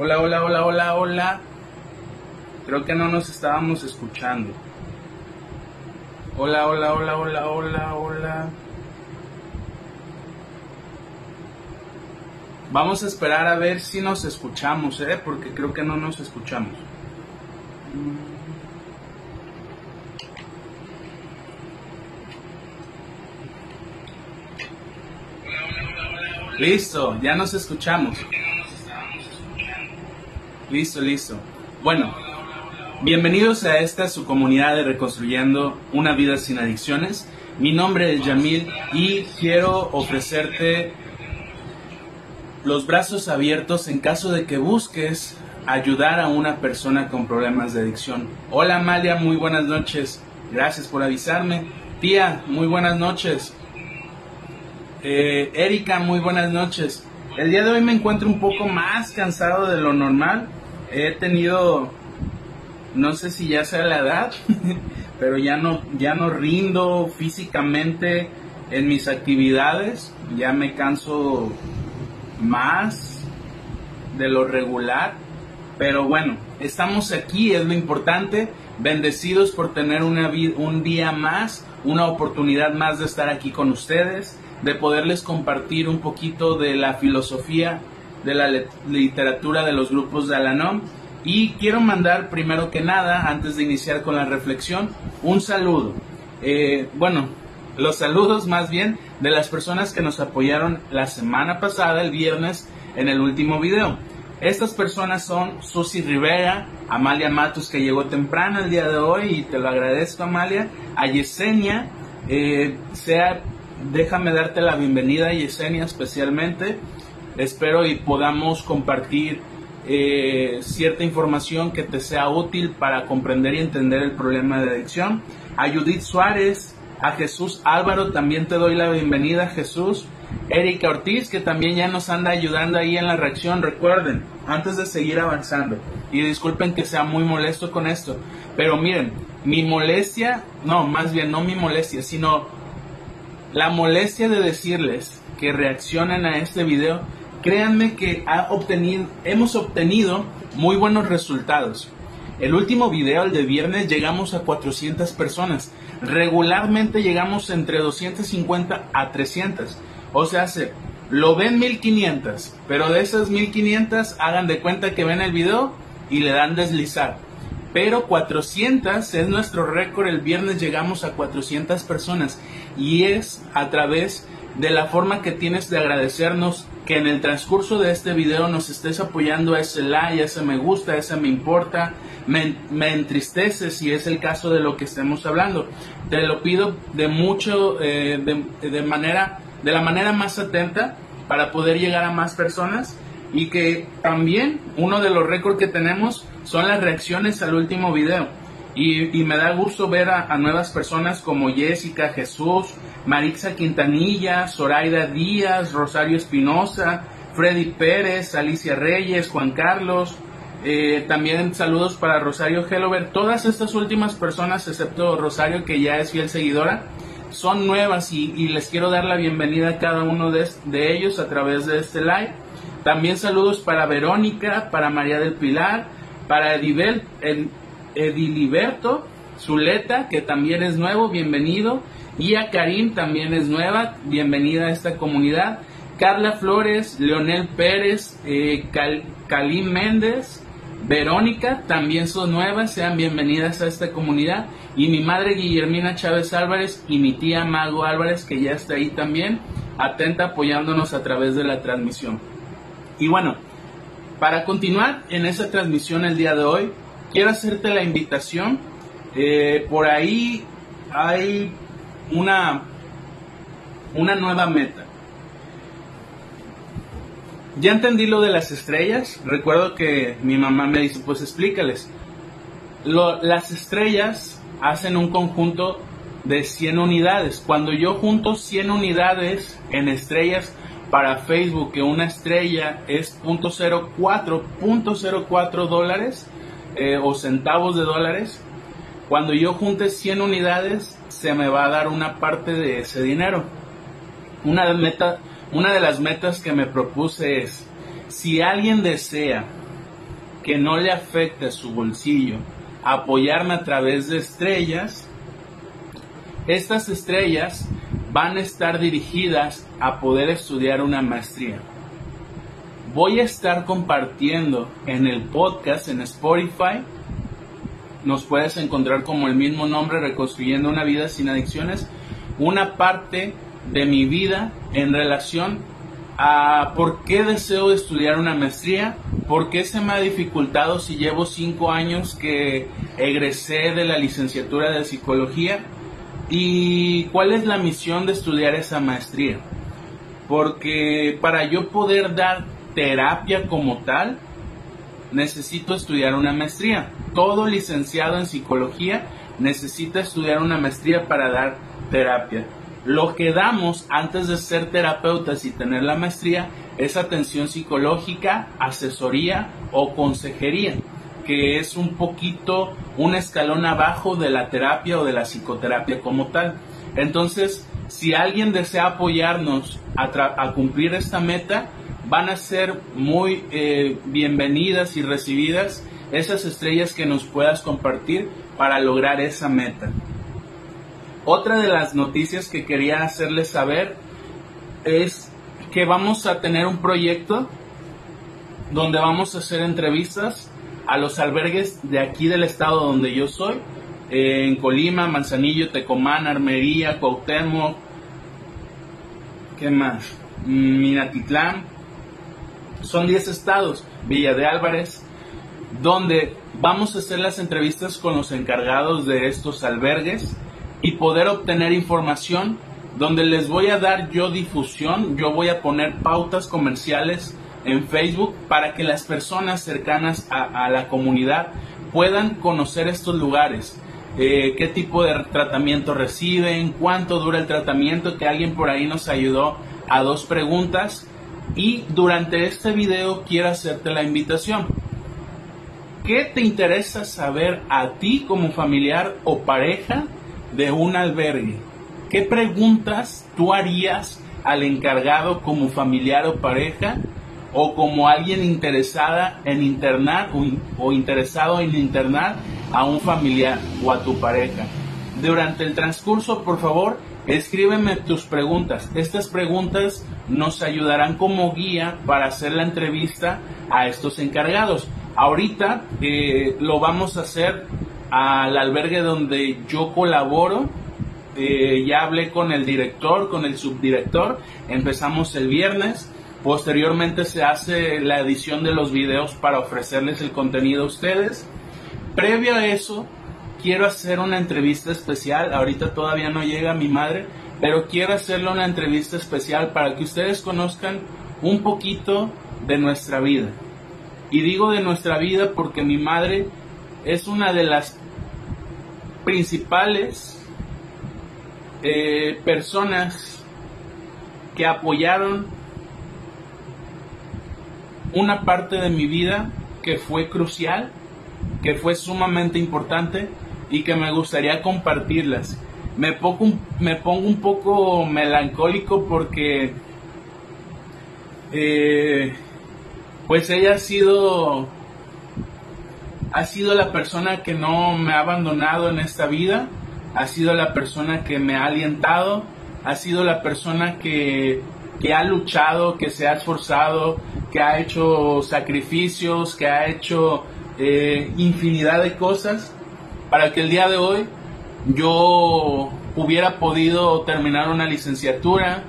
Hola, hola, hola, hola, hola. Creo que no nos estábamos escuchando. Hola, hola, hola, hola, hola, hola. Vamos a esperar a ver si nos escuchamos, ¿eh? Porque creo que no nos escuchamos. Listo, ya nos escuchamos. Listo, listo. Bueno, bienvenidos a esta su comunidad de Reconstruyendo una vida sin adicciones. Mi nombre es Yamil y quiero ofrecerte los brazos abiertos en caso de que busques ayudar a una persona con problemas de adicción. Hola Amalia, muy buenas noches. Gracias por avisarme. Tía, muy buenas noches. Eh, Erika, muy buenas noches. El día de hoy me encuentro un poco más cansado de lo normal. He tenido, no sé si ya sea la edad, pero ya no, ya no rindo físicamente en mis actividades. Ya me canso más de lo regular. Pero bueno, estamos aquí, es lo importante. Bendecidos por tener una, un día más, una oportunidad más de estar aquí con ustedes de poderles compartir un poquito de la filosofía de la literatura de los grupos de Alanom. Y quiero mandar primero que nada, antes de iniciar con la reflexión, un saludo. Eh, bueno, los saludos más bien de las personas que nos apoyaron la semana pasada, el viernes, en el último video. Estas personas son Susi Rivera, Amalia Matos que llegó temprano el día de hoy y te lo agradezco Amalia, a Yesenia, eh, sea déjame darte la bienvenida, Yesenia, especialmente. Espero y podamos compartir eh, cierta información que te sea útil para comprender y entender el problema de adicción. A Judith Suárez, a Jesús Álvaro, también te doy la bienvenida, Jesús. Erika Ortiz, que también ya nos anda ayudando ahí en la reacción. Recuerden, antes de seguir avanzando, y disculpen que sea muy molesto con esto, pero miren, mi molestia, no, más bien no mi molestia, sino la molestia de decirles que reaccionen a este video, créanme que ha obtenido, hemos obtenido muy buenos resultados. El último video, el de viernes, llegamos a 400 personas. Regularmente llegamos entre 250 a 300. O sea, se, lo ven 1500, pero de esas 1500 hagan de cuenta que ven el video y le dan deslizar pero 400 es nuestro récord. El viernes llegamos a 400 personas y es a través de la forma que tienes de agradecernos que en el transcurso de este video nos estés apoyando a ese like, a ese me gusta, a ese me importa, me, entristece si es el caso de lo que estemos hablando. Te lo pido de mucho, eh, de, de manera, de la manera más atenta para poder llegar a más personas y que también uno de los récords que tenemos son las reacciones al último video. Y, me da gusto ver a, nuevas personas como Jessica Jesús, Marixa Quintanilla, Zoraida Díaz, Rosario Espinosa, Freddy Pérez, Alicia Reyes, Juan Carlos. Eh, también saludos para Rosario Hellover. Todas estas últimas personas, excepto Rosario, que ya es fiel seguidora, son nuevas y, les quiero dar la bienvenida a cada uno de, de ellos a través de este live. También saludos para Verónica, para María del Pilar, para Edibel, el, Ediliberto Zuleta, que también es nuevo, bienvenido. Y a Karim, también es nueva, bienvenida a esta comunidad. Carla Flores, Leonel Pérez, eh, Méndez, Verónica, también son nuevas, sean bienvenidas a esta comunidad. Y mi madre Guillermina Chávez Álvarez y mi tía Mago Álvarez, que ya está ahí también, atenta apoyándonos a través de la transmisión. Y bueno, para continuar en esa transmisión el día de hoy, quiero hacerte la invitación. Eh, por ahí hay una, una nueva meta. Ya entendí lo de las estrellas. Recuerdo que mi mamá me dice, pues explícales. las estrellas hacen un conjunto de 100 unidades. Cuando yo junto 100 unidades en estrellas, para Facebook que una estrella es .04, dólares eh, o centavos de dólares, cuando yo junte 100 unidades se me va a dar una parte de ese dinero. Una, una de las metas que me propuse es, si alguien desea que no le afecte su bolsillo apoyarme a través de estrellas, estas estrellas van a estar dirigidas a poder estudiar una maestría. Voy a estar compartiendo en el podcast en Spotify. Nos puedes encontrar como el mismo nombre, Reconstruyendo una vida sin adicciones. Una parte de mi vida en relación a por qué deseo estudiar una maestría, por qué se me ha dificultado si llevo cinco años que egresé de la licenciatura de psicología y cuál es la misión de estudiar esa maestría. Porque para yo poder dar terapia como tal, necesito estudiar una maestría. Todo licenciado en psicología necesita estudiar una maestría para dar terapia. Lo que damos antes de ser terapeutas y tener la maestría es atención psicológica, asesoría o consejería, que es un poquito un escalón abajo de la terapia o de la psicoterapia como tal. Entonces, si alguien desea apoyarnos a, cumplir esta meta, van a ser muy eh, bienvenidas y recibidas esas estrellas que nos puedas compartir para lograr esa meta. Otra de las noticias que quería hacerles saber es que vamos a tener un proyecto donde vamos a hacer entrevistas a los albergues de aquí del estado donde yo soy, en Colima, Manzanillo, Tecomán, Armería, Cuauhtémoc, ¿qué más? Minatitlán. Son 10 estados, Villa de Álvarez, donde vamos a hacer las entrevistas con los encargados de estos albergues y poder obtener información donde les voy a dar yo difusión, yo voy a poner pautas comerciales en Facebook para que las personas cercanas a, la comunidad puedan conocer estos lugares, eh, qué tipo de tratamiento reciben, cuánto dura el tratamiento, que alguien por ahí nos ayudó a dos preguntas y durante este video quiero hacerte la invitación. ¿Qué te interesa saber a ti como familiar o pareja de un albergue, ¿qué preguntas tú harías al encargado como familiar o pareja o como alguien interesada en internar o, interesado en internar a un familiar o a tu pareja? Durante el transcurso, por favor, escríbeme tus preguntas. Estas preguntas nos ayudarán como guía para hacer la entrevista a estos encargados. Ahorita eh, lo vamos a hacer al albergue donde yo colaboro. Eh, ya hablé con el director, con el subdirector. Empezamos el viernes. Posteriormente se hace la edición de los videos para ofrecerles el contenido a ustedes. Previo a eso, quiero hacer una entrevista especial. Ahorita todavía no llega mi madre, pero quiero hacerle una entrevista especial para que ustedes conozcan un poquito de nuestra vida. Y digo de nuestra vida porque mi madre es una de las principales eh, personas que apoyaron una parte de mi vida que fue crucial, que fue sumamente importante y que me gustaría compartirlas. Me pongo, me pongo un poco melancólico porque eh, pues ella ha sido ha sido la persona que no me ha abandonado en esta vida, ha sido la persona que me ha alientado, ha sido la persona que, ha luchado, que se ha esforzado, que ha hecho sacrificios, que ha hecho eh, infinidad de cosas para que el día de hoy yo hubiera podido terminar una licenciatura,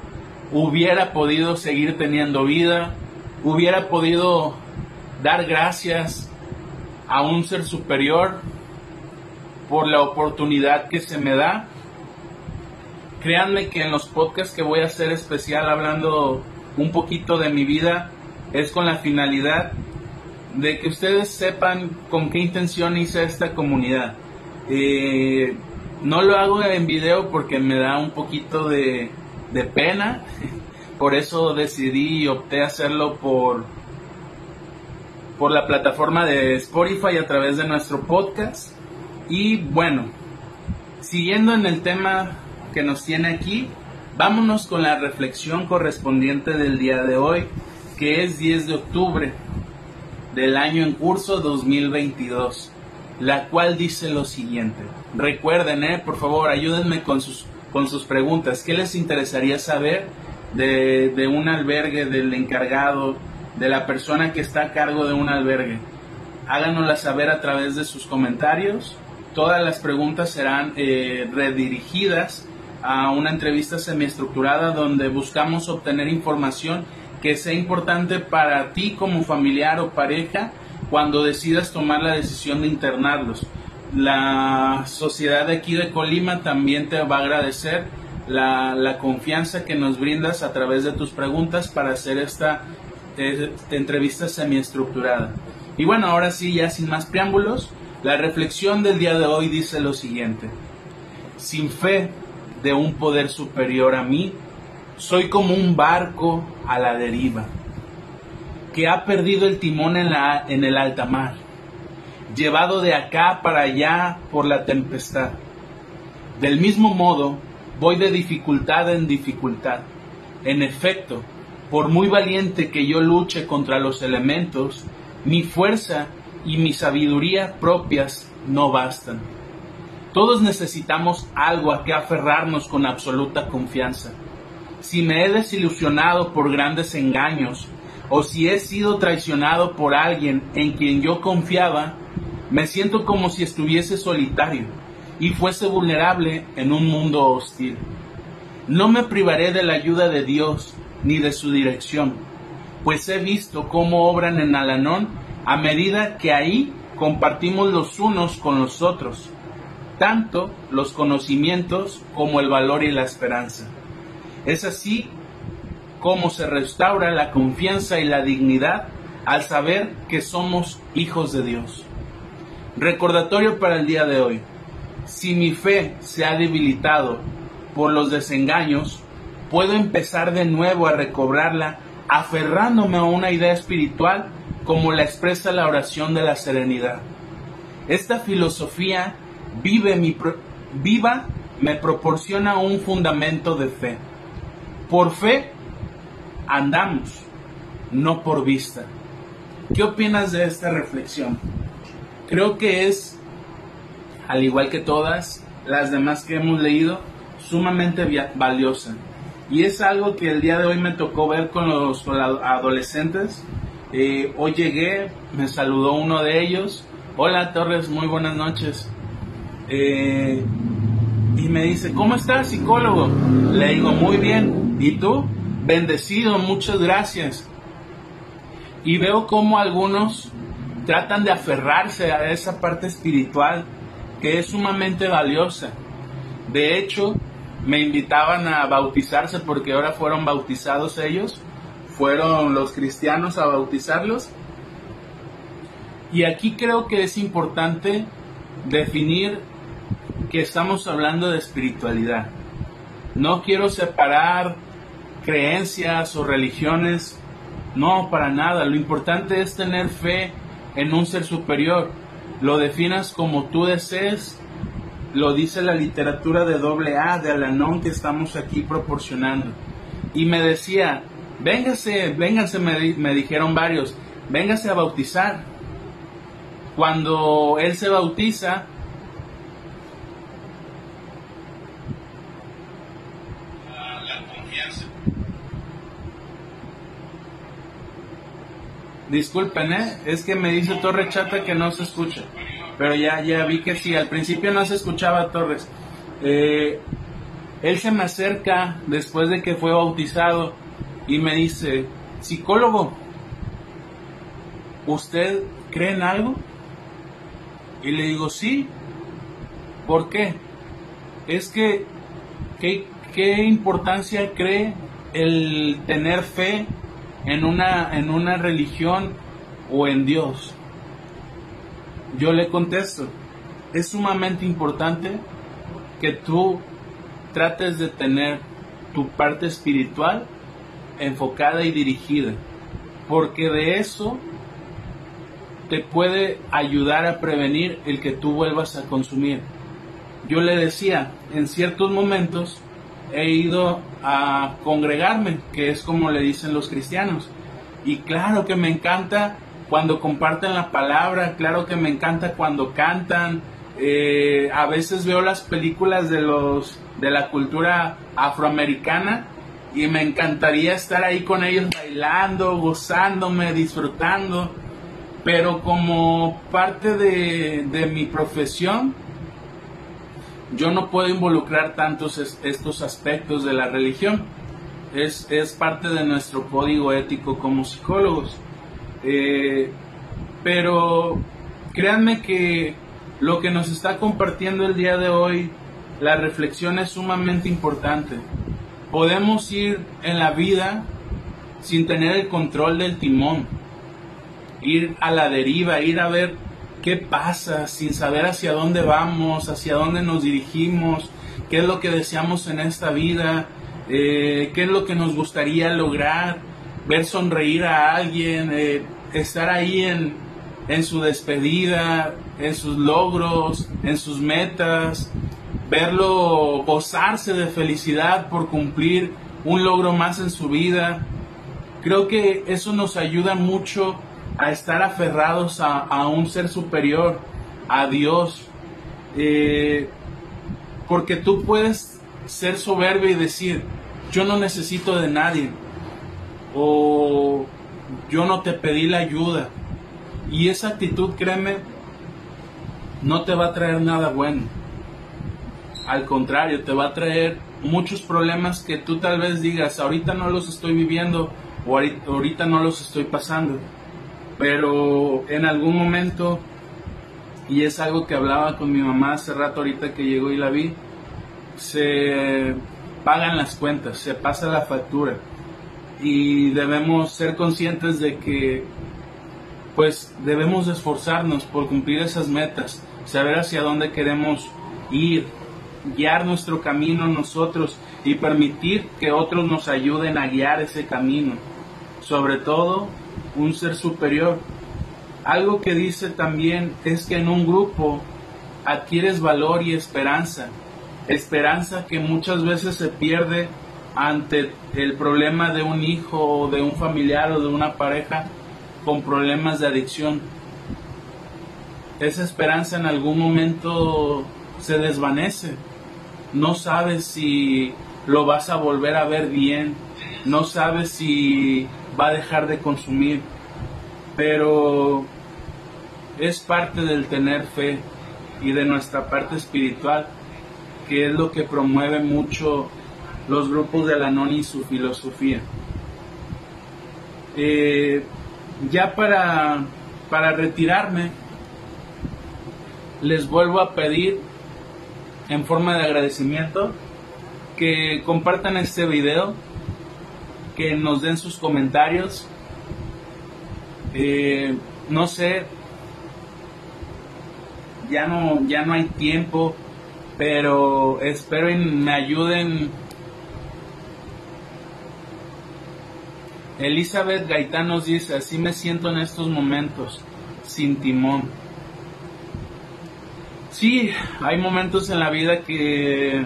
hubiera podido seguir teniendo vida, hubiera podido dar gracias a un ser superior por la oportunidad que se me da. Créanme que en los podcasts que voy a hacer especial hablando un poquito de mi vida es con la finalidad de que ustedes sepan con qué intención hice esta comunidad. Eh, no lo hago en video porque me da un poquito de, pena, por eso decidí y opté hacerlo por, por la plataforma de Spotify a través de nuestro podcast. Y bueno, siguiendo en el tema que nos tiene aquí, vámonos con la reflexión correspondiente del día de hoy, que es 10 de octubre. del año en curso 2022, la cual dice lo siguiente. Recuerden, eh, por favor, ayúdenme con sus, con sus preguntas. ¿Qué les interesaría saber de, de un albergue, del encargado, de la persona que está a cargo de un albergue? Háganosla saber a través de sus comentarios. Todas las preguntas serán eh, redirigidas a una entrevista semiestructurada donde buscamos obtener información que sea importante para ti como familiar o pareja cuando decidas tomar la decisión de internarlos. La sociedad de aquí de Colima también te va a agradecer la, la confianza que nos brindas a través de tus preguntas para hacer esta eh, entrevista semiestructurada. Y bueno, ahora sí, ya sin más preámbulos, la reflexión del día de hoy dice lo siguiente. Sin fe de un poder superior a mí, soy como un barco a la deriva, que ha perdido el timón en, la, en el alta mar, llevado de acá para allá por la tempestad. Del mismo modo, voy de dificultad en dificultad. En efecto, por muy valiente que yo luche contra los elementos, mi fuerza y mi sabiduría propias no bastan. Todos necesitamos algo a que aferrarnos con absoluta confianza si me he desilusionado por grandes engaños o si he sido traicionado por alguien en quien yo confiaba, me siento como si estuviese solitario y fuese vulnerable en un mundo hostil. No me privaré de la ayuda de Dios ni de su dirección, pues he visto cómo obran en Alanón a medida que ahí compartimos los unos con los otros, tanto los conocimientos como el valor y la esperanza. Es así como se restaura la confianza y la dignidad al saber que somos hijos de Dios. Recordatorio para el día de hoy. Si mi fe se ha debilitado por los desengaños, puedo empezar de nuevo a recobrarla aferrándome a una idea espiritual como la expresa la oración de la serenidad. Esta filosofía vive mi, viva me proporciona un fundamento de fe por fe andamos, no por vista. ¿Qué opinas de esta reflexión? Creo que es, al igual que todas las demás que hemos leído, sumamente valiosa. Y es algo que el día de hoy me tocó ver con los, adolescentes. Eh, hoy llegué, me saludó uno de ellos. Hola Torres, muy buenas noches. Eh, y me dice, ¿cómo estás, psicólogo? Le digo, muy bien. ¿Y tú? Bendecido, muchas gracias. Y veo cómo algunos tratan de aferrarse a esa parte espiritual que es sumamente valiosa. De hecho, me invitaban a bautizarse porque ahora fueron bautizados ellos, fueron los cristianos a bautizarlos. Y aquí creo que es importante definir que estamos hablando de espiritualidad. No quiero separar creencias o religiones. No, para nada. Lo importante es tener fe en un ser superior. Lo definas como tú desees. Lo dice la literatura de doble A, de Alanón que estamos aquí proporcionando. Y me decía, véngase, véngase, me, me dijeron varios, véngase a bautizar. Cuando él se bautiza, Disculpen, ¿eh? Es que me dice Torre Chata que no se escucha. Pero ya, ya vi que sí, al principio no se escuchaba Torres. Eh, él se me acerca después de que fue bautizado y me dice, psicólogo, ¿usted cree en algo? Y le digo, sí. ¿Por qué? Es que, ¿qué, qué importancia cree el tener fe en una, en una religión o en Dios? Yo le contesto, es sumamente importante que tú trates de tener tu parte espiritual enfocada y dirigida, porque de eso te puede ayudar a prevenir el que tú vuelvas a consumir. Yo le decía, en ciertos momentos he ido a congregarme, que es como le dicen los cristianos. Y claro que me encanta cuando comparten la palabra, claro que me encanta cuando cantan. Eh, a veces veo las películas de los de la cultura afroamericana y me encantaría estar ahí con ellos bailando, gozándome, disfrutando. Pero como parte de, de mi profesión, yo no puedo involucrar tantos estos aspectos de la religión. Es, es, parte de nuestro código ético como psicólogos. Eh, pero créanme que lo que nos está compartiendo el día de hoy, la reflexión es sumamente importante. Podemos ir en la vida sin tener el control del timón, ir a la deriva, ir a ver qué pasa, sin saber hacia dónde vamos, hacia dónde nos dirigimos, qué es lo que deseamos en esta vida, eh, qué es lo que nos gustaría lograr, ver sonreír a alguien, eh, estar ahí en, en su despedida, en sus logros, en sus metas, verlo gozarse de felicidad por cumplir un logro más en su vida. Creo que eso nos ayuda mucho a estar aferrados a, un ser superior, a Dios. Eh, porque tú puedes ser soberbio y decir, yo no necesito de nadie. O yo no te pedí la ayuda. Y esa actitud, créeme, no te va a traer nada bueno. Al contrario, te va a traer muchos problemas que tú tal vez digas, ahorita no los estoy viviendo o ahorita no los estoy pasando pero en algún momento, y es algo que hablaba con mi mamá hace rato ahorita que llegó y la vi, se pagan las cuentas, se pasa la factura y debemos ser conscientes de que pues debemos esforzarnos por cumplir esas metas, saber hacia dónde queremos ir, guiar nuestro camino nosotros y permitir que otros nos ayuden a guiar ese camino. Sobre todo un ser superior. Algo que dice también es que en un grupo adquieres valor y esperanza. Esperanza que muchas veces se pierde ante el problema de un hijo o de un familiar o de una pareja con problemas de adicción. Esa esperanza en algún momento se desvanece. No sabes si lo vas a volver a ver bien. No sabes si va a dejar de consumir, pero es parte del tener fe y de nuestra parte espiritual, que es lo que promueve mucho los grupos de la NONI y su filosofía. Eh, ya para, para retirarme, les vuelvo a pedir en forma de agradecimiento que compartan este video que nos den sus comentarios. Eh, no sé, ya no, ya no hay tiempo, pero espero y me ayuden. Elizabeth Gaitán nos dice, así me siento en estos momentos, sin timón. Sí, hay momentos en la vida que,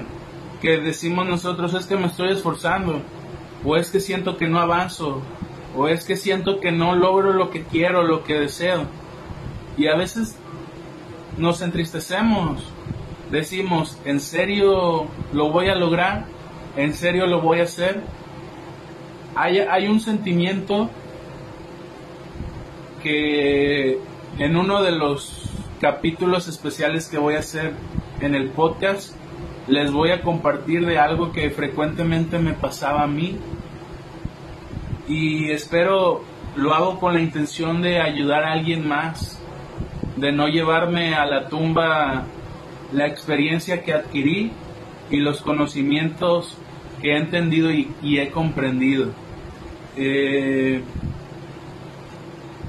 que decimos nosotros, es que me estoy esforzando, o es que siento que no avanzo, o es que siento que no logro lo que quiero, lo que deseo. Y a veces nos entristecemos, decimos, ¿en serio lo voy a lograr? ¿En serio lo voy a hacer? Hay, hay un sentimiento que en uno de los capítulos especiales que voy a hacer en el podcast les voy a compartir de algo que frecuentemente me pasaba a mí y espero lo hago con la intención de ayudar a alguien más, de no llevarme a la tumba la experiencia que adquirí y los conocimientos que he entendido y, he comprendido. Eh,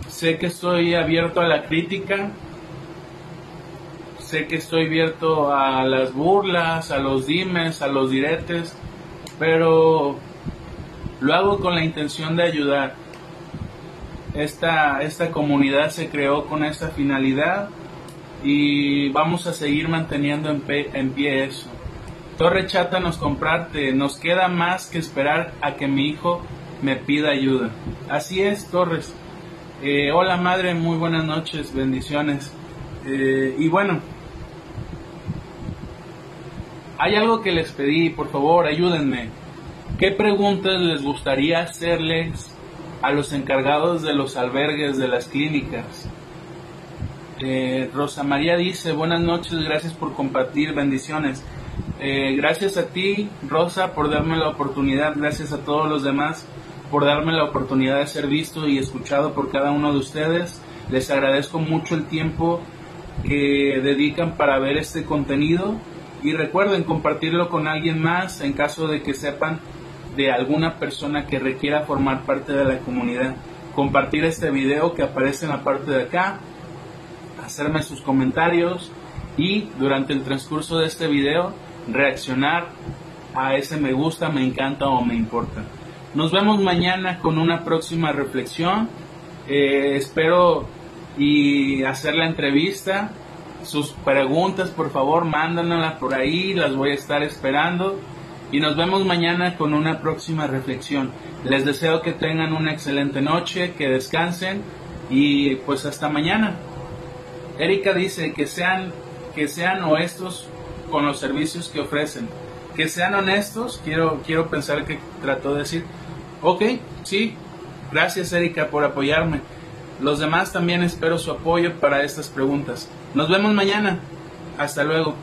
sé que estoy abierto a la crítica, sé que estoy abierto a las burlas, a los dimes, a los diretes, pero lo hago con la intención de ayudar. Esta, esta comunidad se creó con esta finalidad y vamos a seguir manteniendo en, pie eso. Torre Chata nos comparte, nos queda más que esperar a que mi hijo me pida ayuda. Así es, Torres. Eh, hola madre, muy buenas noches, bendiciones. Eh, y bueno, hay algo que les pedí, por favor, ayúdenme. ¿Qué preguntas les gustaría hacerles a los encargados de los albergues de las clínicas? Eh, Rosa María dice, buenas noches, gracias por compartir, bendiciones. Eh, gracias a ti, Rosa, por darme la oportunidad, gracias a todos los demás por darme la oportunidad de ser visto y escuchado por cada uno de ustedes. Les agradezco mucho el tiempo que dedican para ver este contenido y recuerden compartirlo con alguien más en caso de que sepan de alguna persona que requiera formar parte de la comunidad. Compartir este video que aparece en la parte de acá, hacerme sus comentarios y durante el transcurso de este video reaccionar a ese me gusta, me encanta o me importa. Nos vemos mañana con una próxima reflexión. Eh, espero y hacer la entrevista sus preguntas, por favor, mándanoslas por ahí, las voy a estar esperando. Y nos vemos mañana con una próxima reflexión. Les deseo que tengan una excelente noche, que descansen y pues hasta mañana. Erika dice que sean, que sean honestos con los servicios que ofrecen. Que sean honestos, quiero, quiero pensar que trató de decir. Ok, sí, gracias Erika por apoyarme. Los demás también espero su apoyo para estas preguntas. Nos vemos mañana. Hasta luego.